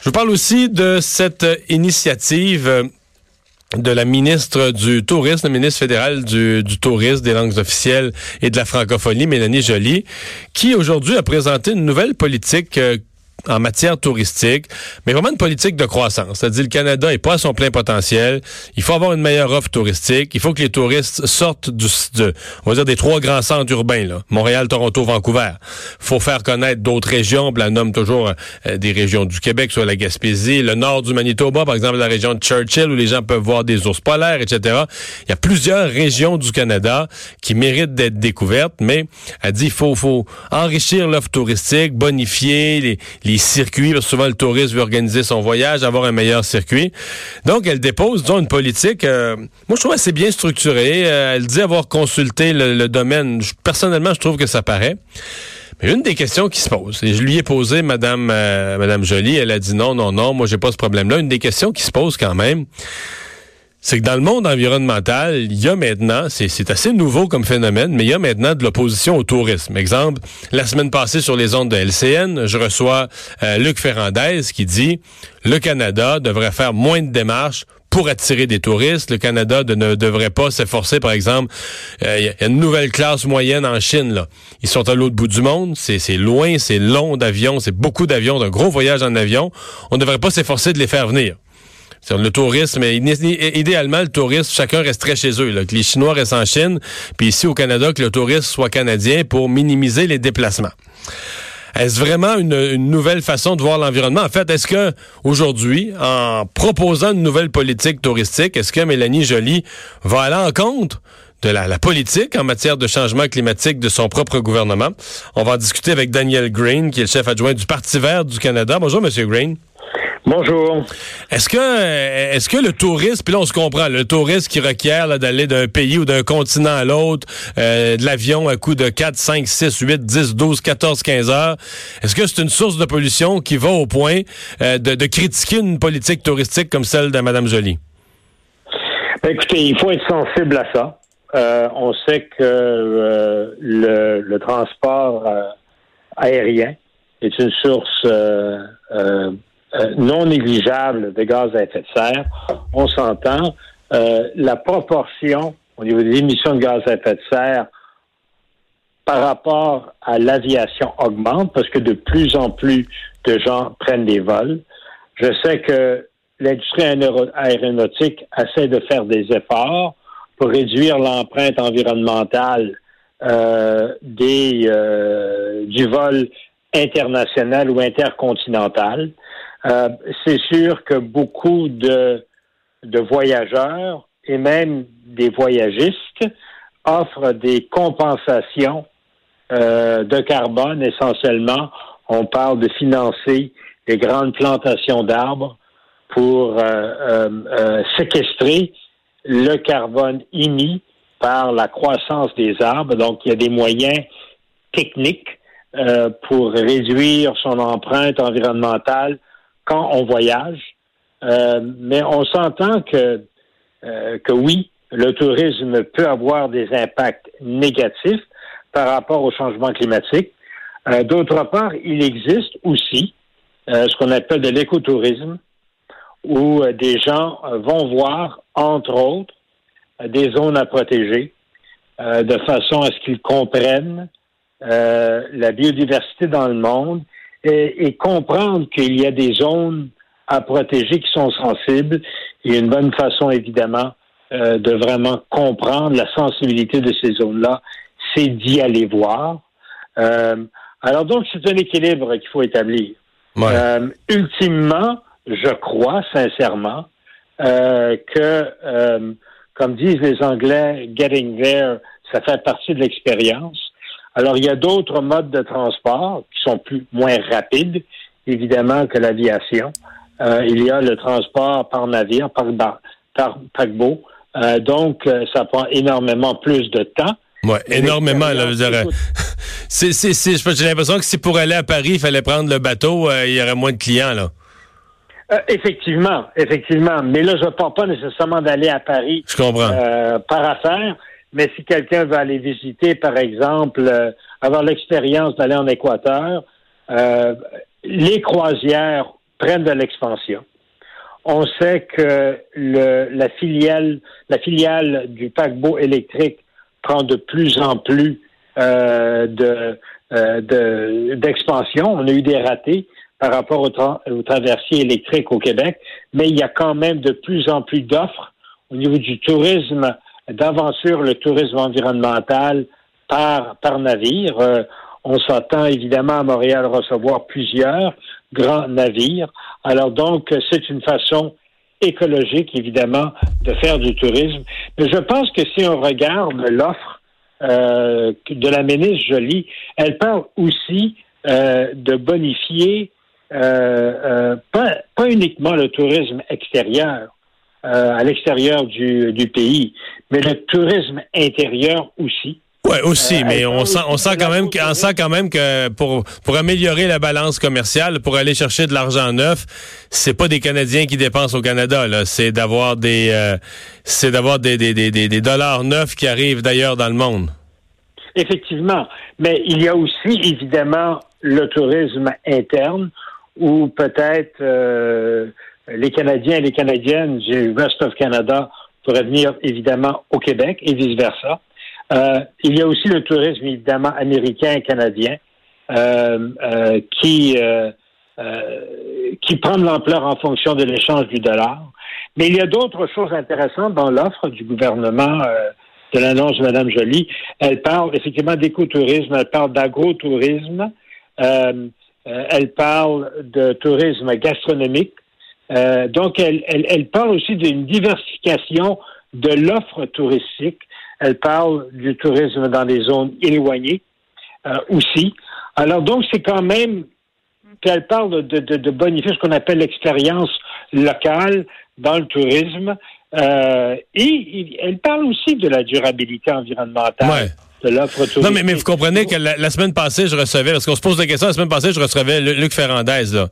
Je vous parle aussi de cette initiative euh, de la ministre du Tourisme, la ministre fédérale du, Tourisme, des langues officielles et de la francophonie, Mélanie Joly, qui aujourd'hui a présenté une nouvelle politique euh, en matière touristique, mais vraiment une politique de croissance. C'est-à-dire le Canada est pas à son plein potentiel. Il faut avoir une meilleure offre touristique. Il faut que les touristes sortent du, de, on va dire des trois grands centres urbains, là, Montréal, Toronto, Vancouver. faut faire connaître d'autres régions. On nomme toujours euh, des régions du Québec, soit la Gaspésie, le nord du Manitoba, par exemple la région de Churchill, où les gens peuvent voir des ours polaires, etc. Il y a plusieurs régions du Canada qui méritent d'être découvertes, mais elle dit il faut, faut enrichir l'offre touristique, bonifier les les circuits, parce que souvent le touriste veut organiser son voyage, avoir un meilleur circuit. Donc, elle dépose, disons, une politique, euh, moi je trouve assez bien structurée. Euh, elle dit avoir consulté le, domaine. personnellement, je trouve que ça paraît. Mais une des questions qui se pose, et je lui ai posé, Madame, euh, Jolie, elle a dit non, non, non, moi j'ai pas ce problème-là. Une des questions qui se pose quand même, c'est que dans le monde environnemental, il y a maintenant, c'est assez nouveau comme phénomène, mais il y a maintenant de l'opposition au tourisme. Exemple, la semaine passée sur les ondes de LCN, je reçois euh, Luc Ferrandez qui dit le Canada devrait faire moins de démarches pour attirer des touristes. Le Canada ne devrait pas s'efforcer, par exemple, euh, il y a une nouvelle classe moyenne en Chine. Là. Ils sont à l'autre bout du monde, c'est loin, c'est long d'avion, c'est beaucoup d'avions, d'un gros voyage en avion. On ne devrait pas s'efforcer de les faire venir. Le tourisme, idéalement, le tourisme, chacun resterait chez eux. Que les Chinois restent en Chine, puis ici au Canada, que le tourisme soit canadien pour minimiser les déplacements. Est-ce vraiment une, nouvelle façon de voir l'environnement? En fait, est-ce que aujourd'hui, en proposant une nouvelle politique touristique, est-ce que Mélanie Joly va aller en compte de la, la, politique en matière de changement climatique de son propre gouvernement? On va en discuter avec Daniel Green, qui est le chef adjoint du Parti vert du Canada. Bonjour, Monsieur Green. Bonjour. Est-ce que euh, est-ce que le tourisme, puis là on se comprend, le tourisme qui requiert d'aller d'un pays ou d'un continent à l'autre, euh, de l'avion à coup de 4, 5, 6, 8, 10, 12, 14, 15 heures, est-ce que c'est une source de pollution qui va au point euh, de, critiquer une politique touristique comme celle de Mme Joly? Ben, écoutez, il faut être sensible à ça. on sait que le, le, transport aérien est une source euh, non négligeable de gaz à effet de serre, on s'entend. Euh, la proportion au niveau des émissions de gaz à effet de serre par rapport à l'aviation augmente parce que de plus en plus de gens prennent des vols. Je sais que l'industrie aéronautique essaie de faire des efforts pour réduire l'empreinte environnementale euh, des, euh, du vol international ou intercontinental. Euh, c'est sûr que beaucoup de, voyageurs et même des voyagistes offrent des compensations euh, de carbone essentiellement. On parle de financer les grandes plantations d'arbres pour euh, séquestrer le carbone émis par la croissance des arbres. Donc, il y a des moyens techniques pour réduire son empreinte environnementale quand on voyage. Euh, mais on s'entend que, euh, que oui, le tourisme peut avoir des impacts négatifs par rapport au changement climatique. Euh, d'autre part, il existe aussi ce qu'on appelle de l'écotourisme, où des gens vont voir, entre autres, des zones à protéger, de façon à ce qu'ils comprennent la biodiversité dans le monde et, comprendre qu'il y a des zones à protéger qui sont sensibles. Et une bonne façon, évidemment, euh, de vraiment comprendre la sensibilité de ces zones-là, c'est d'y aller voir. Euh, alors donc, c'est un équilibre qu'il faut établir. Euh, ultimement, je crois sincèrement que, comme disent les Anglais, getting there, ça fait partie de l'expérience. Alors, il y a d'autres modes de transport qui sont plus moins rapides, évidemment, que l'aviation. Euh, il y a le transport par navire, par, par paquebot. Euh, donc, euh, ça prend énormément plus de temps. Oui, énormément. J'ai l'impression que si pour aller à Paris, il fallait prendre le bateau, il y aurait moins de clients. là. effectivement, effectivement. Mais là, je ne parle pas nécessairement d'aller à Paris je comprends. par affaire. Mais si quelqu'un veut aller visiter, par exemple, euh, avoir l'expérience d'aller en Équateur, euh, les croisières prennent de l'expansion. On sait que le, la filiale, la filiale du paquebot électrique prend de plus en plus euh, de, d'expansion. On a eu des ratés par rapport au, au traversier électrique au Québec, mais il y a quand même de plus en plus d'offres au niveau du tourisme d'aventure, le tourisme environnemental par, par navire. Euh, on s'attend évidemment à Montréal recevoir plusieurs grands navires. Alors donc, c'est une façon écologique, évidemment, de faire du tourisme. Mais je pense que si on regarde l'offre euh, de la ministre Jolie, elle parle aussi euh, de bonifier pas, pas uniquement le tourisme extérieur, à l'extérieur du, du, pays, mais le tourisme intérieur aussi. Ouais, aussi, euh, mais on sent, on sent quand même, on sent quand même que pour pour améliorer la balance commerciale, pour aller chercher de l'argent neuf, c'est pas des Canadiens qui dépensent au Canada, c'est d'avoir des, euh, c'est d'avoir des, des, des, des dollars neufs qui arrivent d'ailleurs dans le monde. Effectivement, mais il y a aussi évidemment le tourisme interne, où peut-être euh, les Canadiens et les Canadiennes du West of Canada pourraient venir évidemment au Québec et vice versa. Euh, il y a aussi le tourisme, évidemment, américain et canadien, euh, euh, qui, qui prend de l'ampleur en fonction de l'échange du dollar. Mais il y a d'autres choses intéressantes dans l'offre du gouvernement de l'annonce de Mme Joly. Elle parle effectivement d'écotourisme, elle parle d'agrotourisme, elle parle de tourisme gastronomique. Donc, elle, elle, elle parle aussi d'une diversification de l'offre touristique elle parle du tourisme dans les zones éloignées euh, aussi. Alors donc, c'est quand même qu'elle parle de, de, de bonifier ce qu'on appelle l'expérience locale dans le tourisme. Euh, et elle parle aussi de la durabilité environnementale l'offre Non, mais, mais vous comprenez que la, semaine passée, je recevais, parce qu'on se pose la question, la semaine passée, je recevais Luc Ferrandez, là.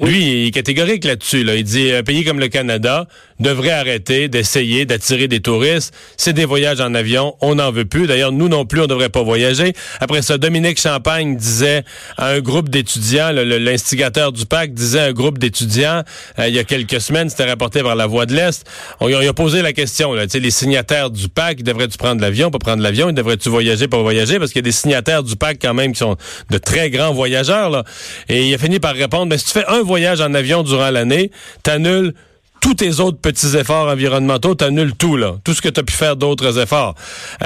Lui, il est catégorique là-dessus, là. Il dit, un pays comme le Canada devrait arrêter d'essayer d'attirer des touristes. C'est des voyages en avion. On n'en veut plus. D'ailleurs, nous non plus, on devrait pas voyager. Après ça, Dominique Champagne disait à un groupe d'étudiants, l'instigateur du pacte disait à un groupe d'étudiants, euh, il y a quelques semaines, c'était rapporté par la Voix de l'Est. On, a posé la question, là. Tu sais, les signataires du pacte, devraient-tu prendre l'avion, pas prendre l'avion? Devraient-tu voyager pour voyager parce qu'il y a des signataires du pacte quand même qui sont de très grands voyageurs. Là. Et il a fini par répondre, mais si tu fais un voyage en avion durant l'année, t'annules tous tes autres petits efforts environnementaux, t'annules tout, là. Tout ce que tu as pu faire d'autres efforts.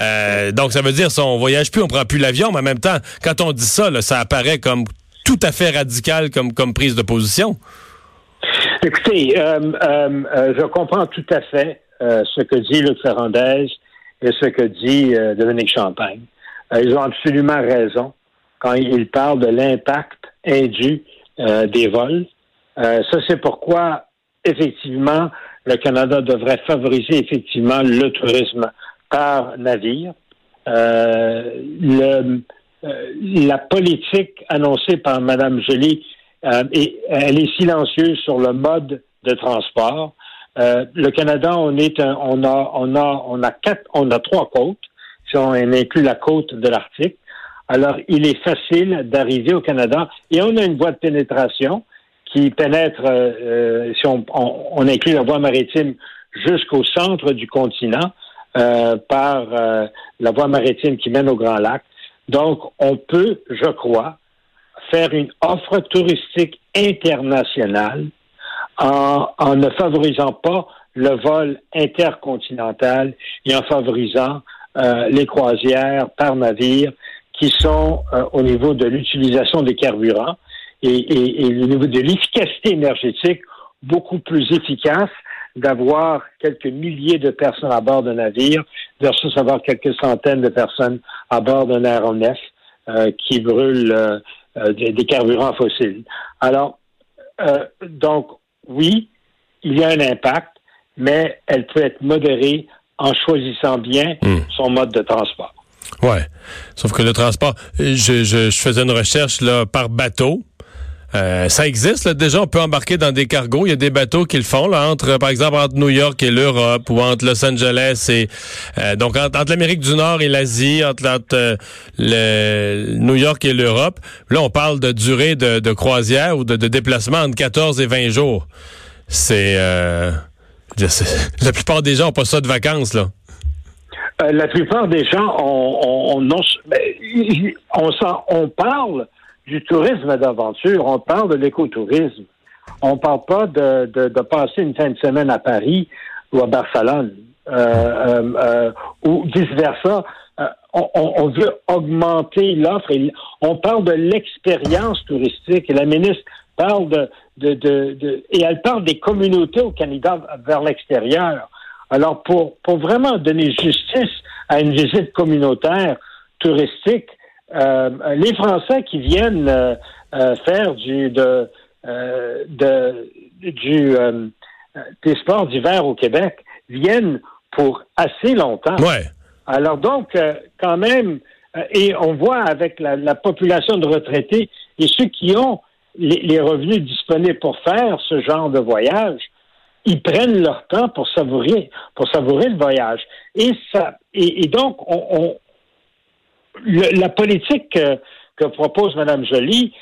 Euh, donc, ça veut dire, si on voyage plus, on prend plus l'avion, mais en même temps, quand on dit ça, ça apparaît comme tout à fait radical comme, comme prise de position. Écoutez, euh, euh, je comprends tout à fait ce que dit Luc Ferrandez et ce que dit Dominique Champagne. Euh, ils ont absolument raison quand ils parlent de l'impact indu euh, des vols. Euh, ça, c'est pourquoi, effectivement, le Canada devrait favoriser effectivement le tourisme par navire. La politique annoncée par Mme Joly, et, elle est silencieuse sur le mode de transport. Le Canada, on est on a on a on a quatre on a trois côtes si on inclut la côte de l'Arctique. Alors, il est facile d'arriver au Canada et on a une voie de pénétration qui pénètre, euh, euh, si on, inclut la voie maritime, jusqu'au centre du continent euh, par la voie maritime qui mène au Grand Lac. Donc, on peut, je crois, faire une offre touristique internationale en, en ne favorisant pas le vol intercontinental et en favorisant euh, les croisières par navire qui sont euh, au niveau de l'utilisation des carburants et, au niveau de l'efficacité énergétique beaucoup plus efficace d'avoir quelques milliers de personnes à bord d'un navire versus avoir quelques centaines de personnes à bord d'un aéronef euh, qui brûle des, des, carburants fossiles. Alors, donc, oui, il y a un impact, mais elle peut être modérée en choisissant bien hmm. son mode de transport. Ouais. Sauf que le transport, je, je, faisais une recherche là par bateau. Euh, ça existe. Là. Déjà, on peut embarquer dans des cargos. Il y a des bateaux qui le font, là, entre, par exemple, entre New York et l'Europe ou entre Los Angeles et euh, donc entre, l'Amérique du Nord et l'Asie, entre, euh, le New York et l'Europe. Là, on parle de durée de, croisière ou de, déplacement entre 14 et 20 jours. C'est la plupart des gens n'ont pas ça de vacances, là. la plupart des gens ont, on, on, on parle du tourisme d'aventure, on parle de l'écotourisme. On ne parle pas de, de, passer une fin de semaine à Paris ou à Barcelone euh, euh, euh, ou vice-versa. On, veut augmenter l'offre on parle de l'expérience touristique et la ministre parle de, de, de, et elle parle des communautés au Canada vers l'extérieur. Alors pour, pour vraiment donner justice à une visite communautaire touristique, euh, les Français qui viennent euh, euh, faire du de, de du des sports d'hiver au Québec viennent pour assez longtemps. Ouais. Alors donc, quand même, et on voit avec la, population de retraités et ceux qui ont les, revenus disponibles pour faire ce genre de voyage, ils prennent leur temps pour savourer, pour savourer le voyage. Et ça, et, donc, on, la politique que, propose Mme Joly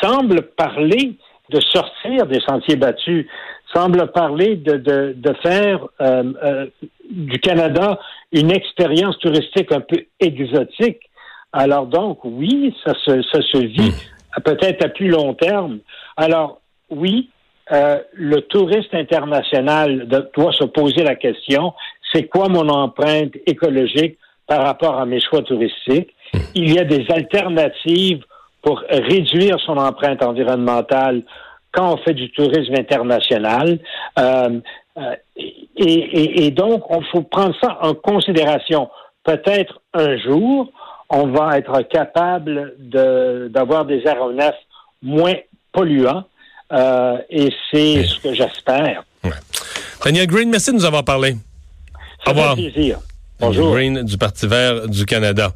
semble parler de sortir des sentiers battus, semble parler de, de, faire euh, euh, du Canada une expérience touristique un peu exotique. Alors donc, oui, ça se, ça se vit hmm. peut-être à plus long terme. Alors, oui, euh, le touriste international doit se poser la question, c'est quoi mon empreinte écologique par rapport à mes choix touristiques. Il y a des alternatives pour réduire son empreinte environnementale quand on fait du tourisme international. Euh, euh, et, donc, il faut prendre ça en considération. Peut-être un jour, on va être capable d'avoir des aéronefs moins polluants. Euh, et c'est ce que j'espère. Daniel Green, merci de nous avoir parlé. Au revoir. plaisir. Bonjour. Green du Parti vert du Canada.